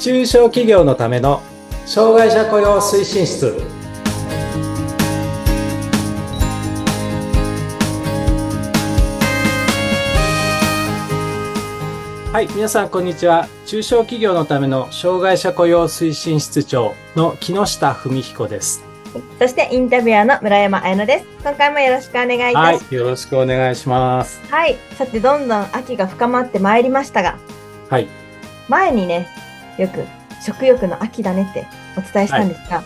中小企業のための障害者雇用推進室。はい皆さんこんにちは。中小企業のための障害者雇用推進室長の木下文彦です。そしてインタビュアーの村山彩乃です。今回もよろしくお願いいたします。はいよろしくお願いします。はい。さて、どんどん秋が深まってまいりましたが、はい。前にね、よく食欲の秋だねってお伝えしたんですが、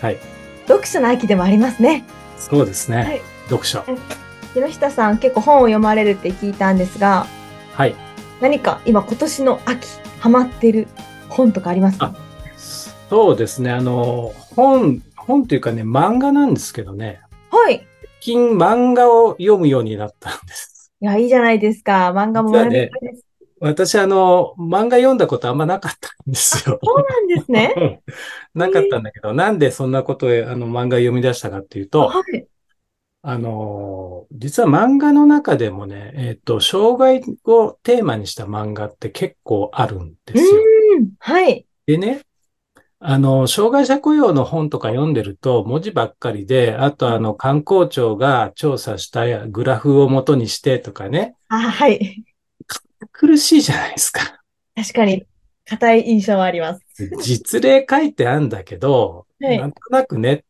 はい。読書の秋でもありますね。そうですね、はい。読書。木下さん結構本を読まれるって聞いたんですが、はい。何か今今年の秋ハマってる本とかありますか？そうですね。あの本本というかね漫画なんですけどねはい。い最近漫画を読むようになったんですや、いいじゃないですか。漫画も学びたいです。私、あの、漫画読んだことあんまなかったんですよ。そうなんですね。なかったんだけど、なんでそんなことで、あの、漫画読み出したかっていうと、はい。あの、実は漫画の中でもね、えっと、障害をテーマにした漫画って結構あるんですよ。うん。はい。でね、あの、障害者雇用の本とか読んでると文字ばっかりで、あとあの、観光庁が調査したグラフを元にしてとかね、あ、はい。苦しいじゃないですか。確かに、硬い印象はあります。実例書いてあるんだけど、はいなんとなくね、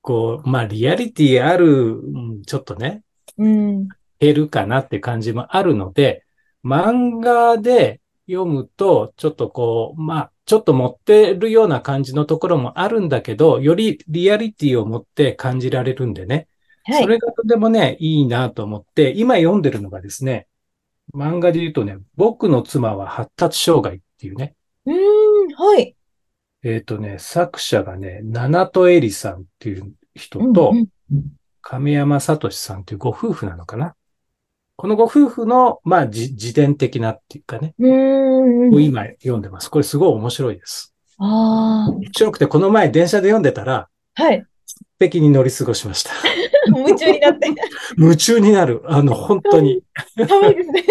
こう、まあ、リアリティある、うんちょっとね、うん。減るかなって感じもあるので、漫画で読むと、ちょっとこう、まあ、ちょっと持ってるような感じのところもあるんだけど、よりリアリティを持って感じられるんでね。はい。それがとてもね、いいなと思って、今読んでるのがですね、漫画で言うとね、僕の妻は発達障害っていうね、うーん、はい。えっ、とね、作者がね、七戸恵里さんっていう人うんとう、ん亀山聡さんっていうご夫婦なのかな。このご夫婦の、まあ、じ自伝的なっていうかね、うーん。今読んでます。これすごい面白いです。ああ。面白くて、この前電車で読んでたら、はい。素敵に乗り過ごしました。夢中になって。夢中になる。あの、本当に。可愛いですね。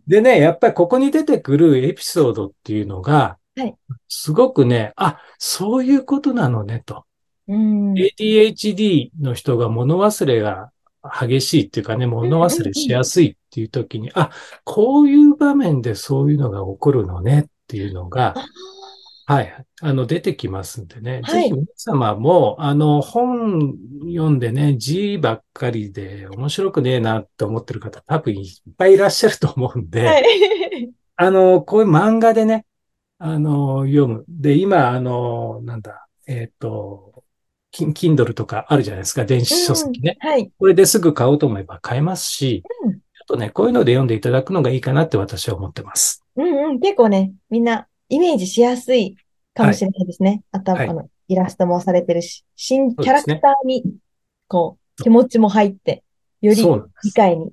でね、やっぱりここに出てくるエピソードっていうのがはい、すごくね、あ、そういうことなのね、と。うん。ADHD の人が物忘れが激しいっていうかね、物忘れしやすいっていう時に、あ、こういう場面でそういうのが起こるのねっていうのが、はい、あの、出てきますんでね。はいぜひ皆様も、あの、本読んでね、字ばっかりで面白くねえなって思ってる方多分いっぱいいらっしゃると思うんで、はい。あの、こういう漫画でね、あの、読む。で、今、あの、なんだ、えっ、と、キン Kindle とかあるじゃないですか、電子書籍ね。はい。これですぐ買おうと思えば買えますし、うんちょっとね、こういうので読んでいただくのがいいかなって私は思ってます。うんうん。結構ね、みんなイメージしやすいかもしれないですね。あとは、はいあの、イラストもされてるし、新キャラクターに、こう、気持ちも入って、より。理解に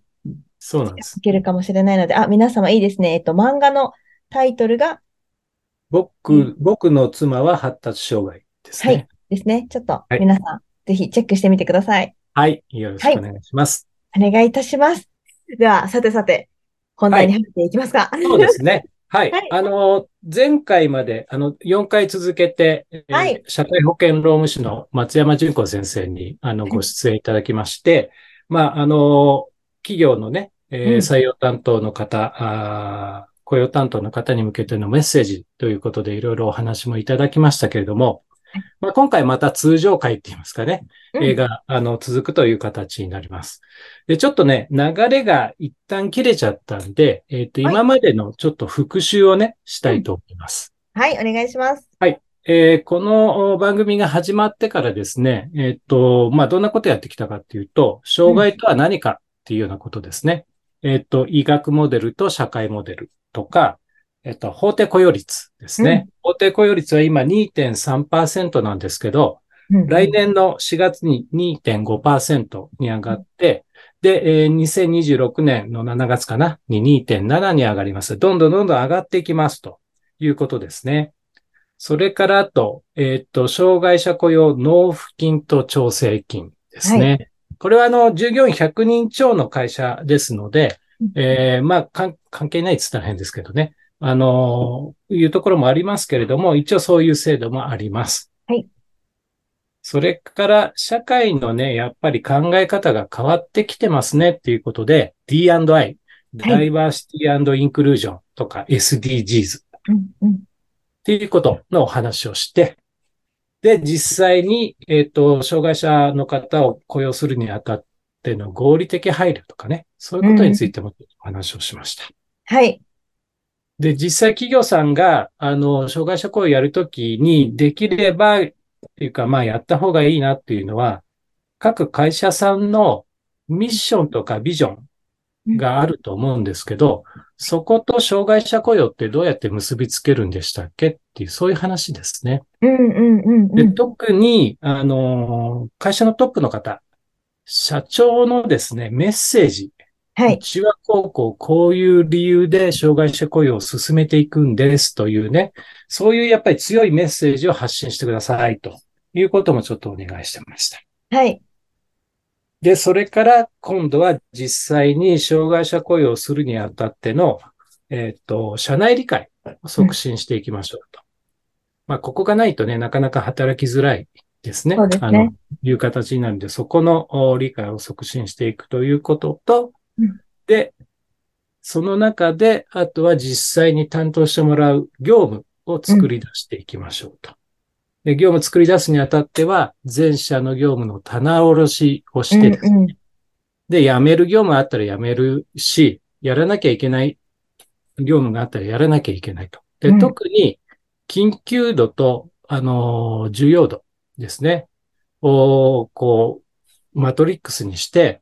そうなんですい。けるかもしれないので、あ、皆様いいですね。えっと、漫画のタイトルが、僕、僕の妻は発達障害ですね。ですね。ちょっとはい皆さん、ぜひチェックしてみてください。はい。よろしくお願いします。お願いいたします。では、さてさて、本題に入っていきますか。そうですね。はい。はいあの、前回まで、あの、4回続けて、えーはい社会保険労務士の松山純子先生に、あの、いご出演いただきまして、まあ、あの、企業のね、えーうん採用担当の方、あー雇用担当の方に向けてのメッセージということで、いろいろお話もいただきましたけれどもはい、まあ、今回また通常回って言いますかね、うん映画、あの、続くという形になります。で、ちょっとね、流れが一旦切れちゃったんで、えっ、と、はい今までのちょっと復習をね、したいと思います。はい、お願いします。えーこのお番組が始まってからですね、えっ、と、まあ、どんなことやってきたかっていうと、障害とは何かっていうようなことですね。えっ、と、医学モデルと社会モデルとか、えっ、と、法定雇用率ですね。法定雇用率は今2.3%なんですけど、うん来年の4月に2.5%に上がって、で、えー2026年の7月かなに2.7に上がります。どんどんどんどん上がっていきますということですね。それからあと、えーっと、障害者雇用納付金と調整金ですね。これはあの、従業員100人超の会社ですので、うんえーまあ、関係ないって言ったら変ですけどね。あのーいうところもありますけれども、一応そういう制度もあります。はい。それから、社会のね、やっぱり考え方が変わってきてますねっていうことで、D&I、ダイバーシティインクルージョンとか SDGs うんうんっていうことのお話をして、で、実際に、えっ、と、障害者の方を雇用するにあたっての合理的配慮とかね、そういうことについてもお話をしました。はい。で、実際企業さんが、あの、障害者雇用をやるときに、できれば、っていうか、まあ、やった方がいいなっていうのは、各会社さんのミッションとかビジョンがあると思うんですけど、そこと障害者雇用ってどうやって結びつけるんでしたっけっていう、そういう話ですね。うんうんうんうで、ん。特に、あの、会社のトップの方、社長のですね、メッセージ。はいうちはこうこう、こういう理由で障害者雇用を進めていくんですというね、そういうやっぱり強いメッセージを発信してくださいということもちょっとお願いしてました。はい。で、それから今度は実際に障害者雇用をするにあたっての、えっ、と、社内理解を促進していきましょうと。まあ、ここがないとね、なかなか働きづらいですね。そうですねあの、いう形になるんで、そこのお理解を促進していくということと、うんで、その中で、あとは実際に担当してもらう業務を作り出していきましょうと。で、業務作り出すにあたっては、全社の業務の棚卸しをしてですね、うんうんで、辞める業務あったら辞めるし、やらなきゃいけない業務があったらやらなきゃいけないと。で、うん特に緊急度と、あのー重要度ですね。を、こう、マトリックスにしてうん、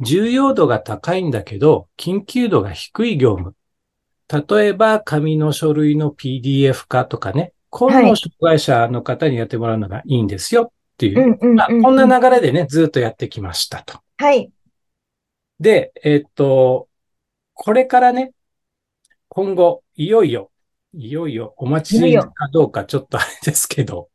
重要度が高いんだけど、緊急度が低い業務。例えば、紙の書類の PDF 化とかね、このを障害者の方にやってもらうのがいいんですよっていうこんな流れでね、ずっとやってきましたと。はい。で、えっと、これからね、今後、いよいよ、いよいよお待ちかどうかちょっとあれですけど、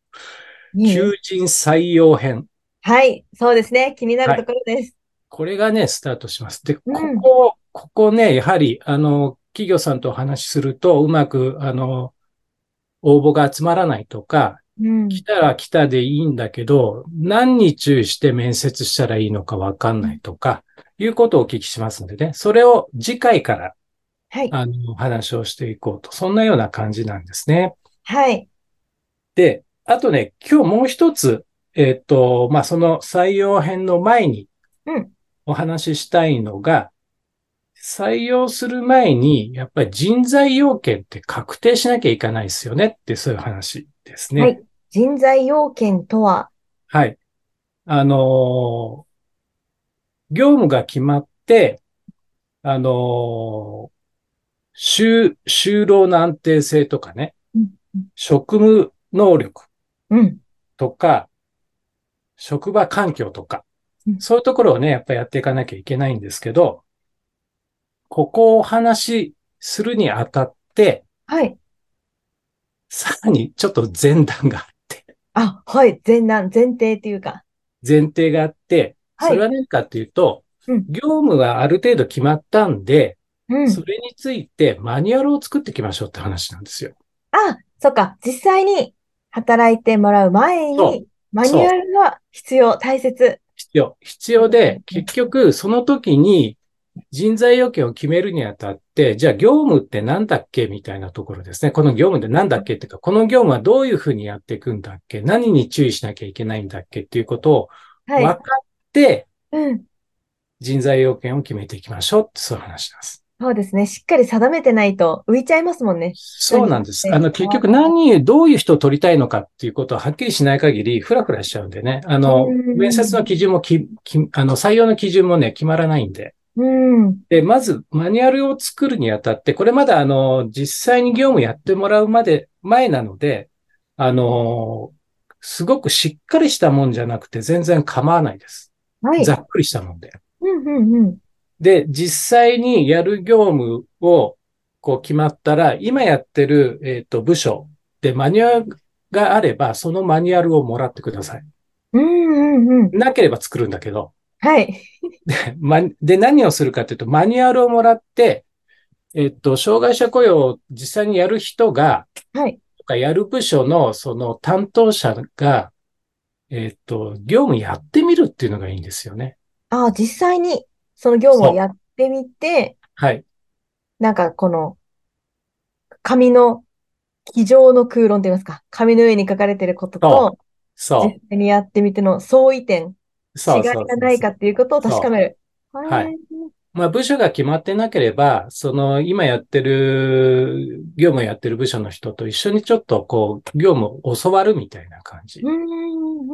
いいね求人採用編。はい。そうですね。気になるところです。これがね、スタートします。で、こうんこ、ここね、やはり、あの、企業さんとお話しすると、うまく、あの、応募が集まらないとか、うん。来たら来たでいいんだけど、何に注意して面接したらいいのかわかんないとか、いうことをお聞きしますんでね。それを次回からはい。あの、話をしていこうと。そんなような感じなんですね。はい。で、あとね、今日もう一つ、えっ、と、まあ、その採用編の前にうんお話ししたいのが、採用する前に、やっぱり人材要件って確定しなきゃいけないですよねって、そういう話ですね。はい。人材要件とは、はい。あのー業務が決まって、あのー就、就労の安定性とかね、うん職務能力うん。とか、職場環境とかう、んそういうところをね、やっぱりやっていかなきゃいけないんですけど、ここをお話しするにあたって、はい。さらにちょっと前段があって、あ、はい。前段、前提というか。前提があって、はいそれは何かっていうと、うん業務がある程度決まったんで、うん。それについてマニュアルを作っていきましょうって話なんですよ。あ、そっか。実際に働いてもらう前に、マニュアルが必要、大切。必要。必要で、うん結局、その時に人材要件を決めるにあたって、じゃあ業務ってなんだっけ？みたいなところですね。この業務ってなんだっけっていうか、この業務はどういうふうにやっていくんだっけ？何に注意しなきゃいけないんだっけ？っていうことをはい。分かって、うん。人材要件を決めていきましょうってそういう話なんです。そうですね。しっかり定めてないと浮いちゃいますもんね。そうなんです。はいあの、結局何、どういう人を取りたいのかっていうことははっきりしない限り、ふらふらしちゃうんでね。あのうん、面接の基準もき、きあの、採用の基準もね、決まらないんで。うん。で、まず、マニュアルを作るにあたって、これまだ、あの、実際に業務やってもらうまで、前なので、あの、すごくしっかりしたもんじゃなくて、全然構わないです。はい。ざっくりしたもんで。うんうんうん。で、実際にやる業務を、こう決まったら、今やってる、えっ、と、部署でマニュアルがあれば、そのマニュアルをもらってください。うんうんうん。なければ作るんだけど、はい。で、ま、で、何をするかというと、マニュアルをもらって、えっと、障害者雇用を実際にやる人が、はい。とかやる部署のその担当者が、えっと、業務やってみるっていうのがいいんですよね。ああ、実際にその業務をやってみて、はい。なんかこの、紙の、机上の空論といいますか、紙の上に書かれていることと、そう実。際にやってみての相違点、違いがないかっていうことを確かめる。はいまあ、部署が決まってなければ、その今やってる、業務をやってる部署の人と一緒にちょっとこう、業務を教わるみたいな感じう。ーん。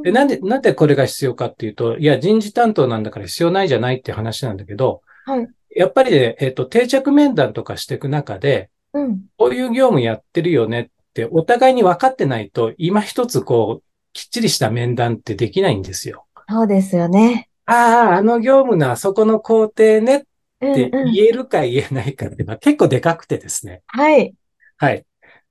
で、なんで、なんでこれが必要かっていうと、いや、人事担当なんだから必要ないじゃないって話なんだけど、はい。やっぱりね、えっと、定着面談とかしていく中で、うん。こういう業務やってるよねって、お互いに分かってないと、今一つこう、きっちりした面談ってできないんですよ。そうですよね。ああ、あの業務のあそこの工程ねってうんうん。言えるか言えないかっていうのは結構でかくてですね。はい。はい。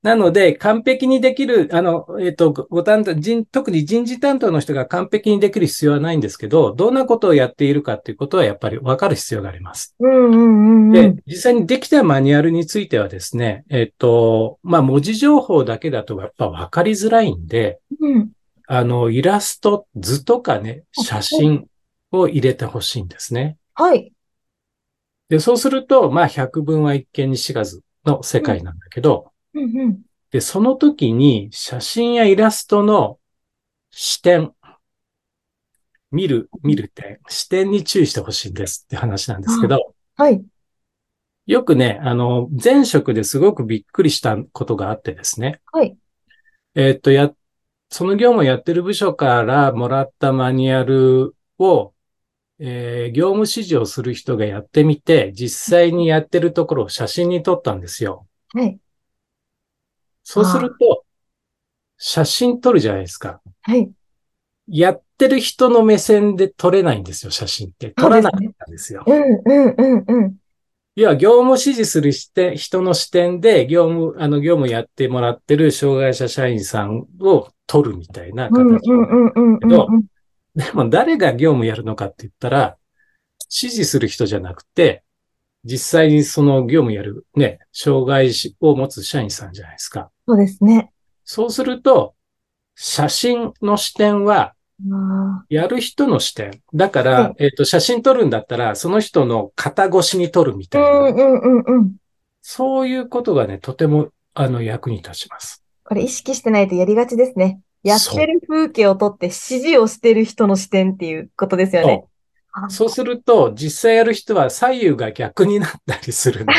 なので、完璧にできる、あの、えっと、ご担当、人、特に人事担当の人が完璧にできる必要はないんですけど、どんなことをやっているかっていうことはやっぱり分かる必要があります。うんうんうんうでん。、実際にできたマニュアルについてはですね、えっと、まあ、文字情報だけだとやっぱ分かりづらいんで、うん。あの、イラスト、図とかね、写真を入れてほしいんですね。はい。で、そうすると、まあ、百聞は一見にしかずの世界なんだけど、うんうん。で、その時に写真やイラストの視点、見る、見る点、視点に注意してほしいんですって話なんですけど、はい。よくね、あの、前職ですごくびっくりしたことがあってですね。はい。えーっと、や、その業務をやってる部署からもらったマニュアルを、えー業務指示をする人がやってみて、実際にやってるところを写真に撮ったんですよ。はい。そうすると、写真撮るじゃないですか。はい。やってる人の目線で撮れないんですよ、写真って。撮らなかったんですよ。うんうんうんうん。要は、業務指示する視点人の視点で、業務、あの、業務やってもらってる障害者社員さんを撮るみたいな形。うんうんうんうん。でも、誰が業務やるのかって言ったら、指示する人じゃなくて、実際にその業務やるね、障害を持つ社員さんじゃないですか。そうですね。そうすると、写真の視点は、あやる人の視点。だから、はいえっ、と、写真撮るんだったら、その人の肩越しに撮るみたーいな。うんうんうんうん。そういうことがね、とても、あの、役に立ちます。これ意識してないとやりがちですね。やってる風景を撮って指示をしてる人の視点っていうことですよね。あそうすると、実際やる人は左右が逆になったりするので、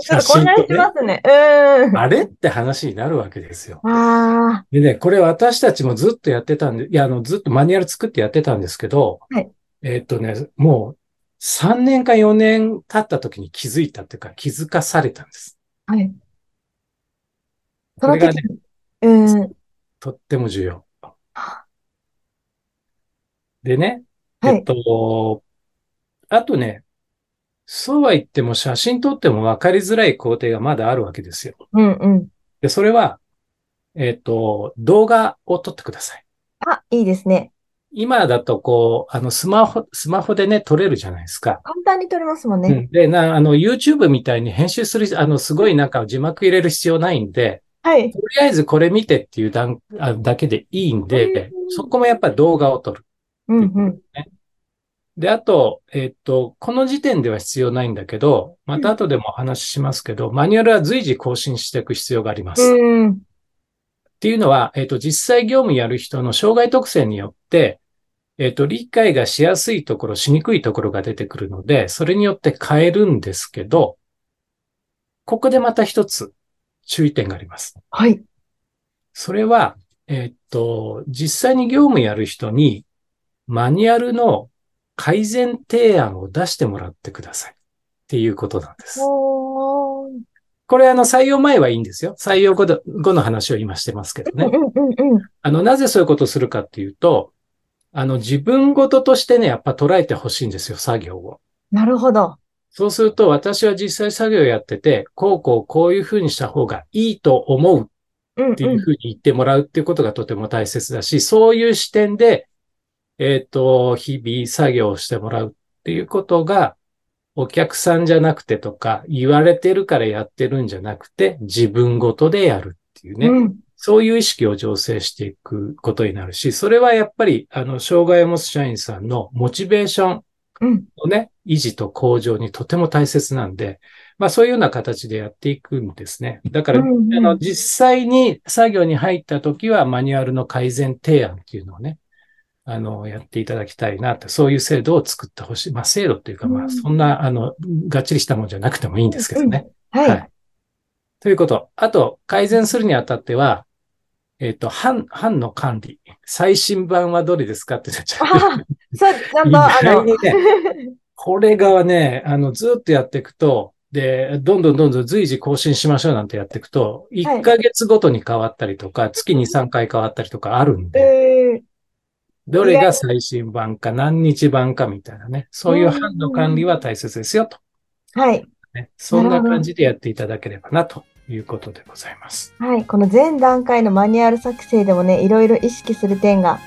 ちょっと混乱しますね。うん。あれって話になるわけですよ。あでね、これ私たちもずっとやってたんで、いや、あの、ずっとマニュアル作ってやってたんですけど、はいえっとね、もう3年か4年経った時に気づいたっていうか、気づかされたんです。あ。はい。それがねうん。とっても重要。でね、えっはい。と、あとね、そうは言っても写真撮っても分かりづらい工程がまだあるわけですよ。うんうん。で、それは、えっと、動画を撮ってください。あ、いいですね。今だとこう、あの、スマホ、スマホでね、撮れるじゃないですか。簡単に撮れますもんね。うん。で、な、あの、YouTube みたいに編集する、あの、すごいなんか字幕入れる必要ないんで、はい。とりあえずこれ見てっていう段あだけでいいんで、うんそこもやっぱり動画を撮る。うんうん。で、あと、えっと、この時点では必要ないんだけど、また後でもお話ししますけど、マニュアルは随時更新していく必要があります。っうん。ていうのは、えっと、実際業務やる人の障害特性によって、えっと、理解がしやすいところ、しにくいところが出てくるので、それによって変えるんですけど、ここでまた一つ注意点があります。はい。それは、えっと、実際に業務やる人に、マニュアルの改善提案を出してもらってください。っていうことなんです。これあの採用前はいいんですよ。採用後の話を今してますけどね。あの、なぜそういうことをするかっていうと、あの、自分ごととしてね、やっぱ捉えてほしいんですよ、作業を。なるほど。そうすると、私は実際作業やってて、こうこうこういうふうにした方がいいと思ううんっていうふうに言ってもらうっていうことがとても大切だし、そういう視点でえっ、と、日々作業をしてもらうっていうことが、お客さんじゃなくてとか、言われてるからやってるんじゃなくて、自分ごとでやるっていうね。うん。そういう意識を醸成していくことになるし、それはやっぱり、あの、障害を持つ社員さんのモチベーションうん。のね、維持と向上にとても大切なんで、まあそういうような形でやっていくんですね。だから、うんうんあの、実際に作業に入った時はマニュアルの改善提案っていうのをね、あの、やっていただきたいなって、そういう制度を作ってほしい。まあ制度っていうか、まうんあそんな、あの、がっちりしたもんじゃなくてもいいんですけどね。はい。はいということ。あと、改善するにあたっては、えっ、と、版、版の管理。最新版はどれですかってなっちゃう。そう、ちゃん意と、あの、これがね、あの、ずっとやっていくと、で、どんどんどんどん随時更新しましょうなんてやっていくと、はい1ヶ月ごとに変わったりとか、月に3回変わったりとかあるんで、えーどれが最新版か何日版かみたいなね、そういう版の管理は大切ですよと。はい。ね、そんな感じでやっていただければなということでございます。はい。この前段階のマニュアル作成でもね、いろいろ意識する点が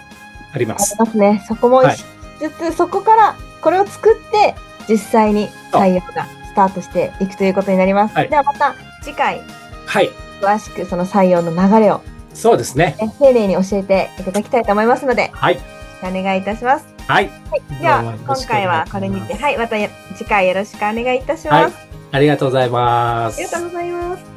あります。ありますね。そこも意識しつつ、そこからこれを作って、実際に採用がスタートしていくということになります。はいではまた次回、はい。詳しくその採用の流れを、そうですね。ね、丁寧に教えていただきたいと思いますので、はい。お願いいたします。はい。はい。では、今回はこれにて、はい。またや次回よろしくお願いいたします。ありがとうございます。ありがとうございます。